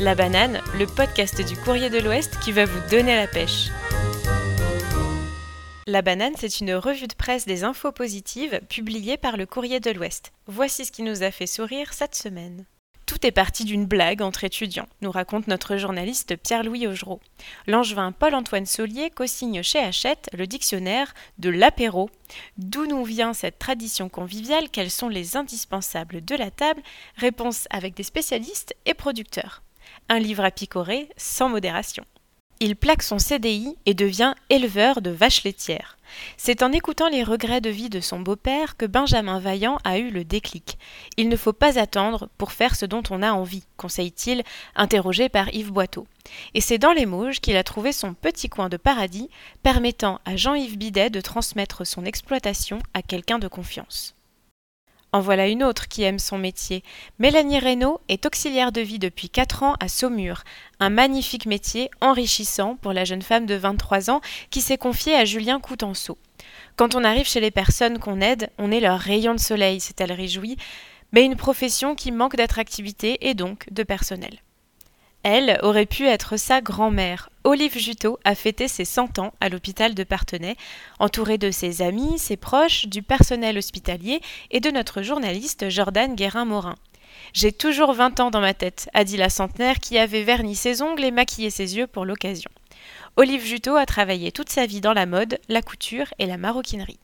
La Banane, le podcast du Courrier de l'Ouest qui va vous donner la pêche. La Banane, c'est une revue de presse des infos positives publiée par le Courrier de l'Ouest. Voici ce qui nous a fait sourire cette semaine. Tout est parti d'une blague entre étudiants, nous raconte notre journaliste Pierre-Louis Augereau. L'angevin Paul-Antoine Saulier co-signe chez Hachette le dictionnaire de l'apéro. D'où nous vient cette tradition conviviale? Quels sont les indispensables de la table? Réponse avec des spécialistes et producteurs. Un livre à picorer sans modération. Il plaque son CDI et devient éleveur de vaches laitières. C'est en écoutant les regrets de vie de son beau-père que Benjamin Vaillant a eu le déclic. Il ne faut pas attendre pour faire ce dont on a envie, conseille-t-il, interrogé par Yves Boiteau. Et c'est dans les Mauges qu'il a trouvé son petit coin de paradis, permettant à Jean-Yves Bidet de transmettre son exploitation à quelqu'un de confiance. En voilà une autre qui aime son métier. Mélanie Reynaud est auxiliaire de vie depuis 4 ans à Saumur, un magnifique métier enrichissant pour la jeune femme de 23 ans qui s'est confiée à Julien Coutenceau. Quand on arrive chez les personnes qu'on aide, on est leur rayon de soleil, s'est-elle réjouie, mais une profession qui manque d'attractivité et donc de personnel. Elle aurait pu être sa grand-mère. Olive Juteau a fêté ses 100 ans à l'hôpital de Parthenay, entourée de ses amis, ses proches, du personnel hospitalier et de notre journaliste Jordan Guérin-Morin. J'ai toujours 20 ans dans ma tête, a dit la centenaire qui avait verni ses ongles et maquillé ses yeux pour l'occasion. Olive Juteau a travaillé toute sa vie dans la mode, la couture et la maroquinerie.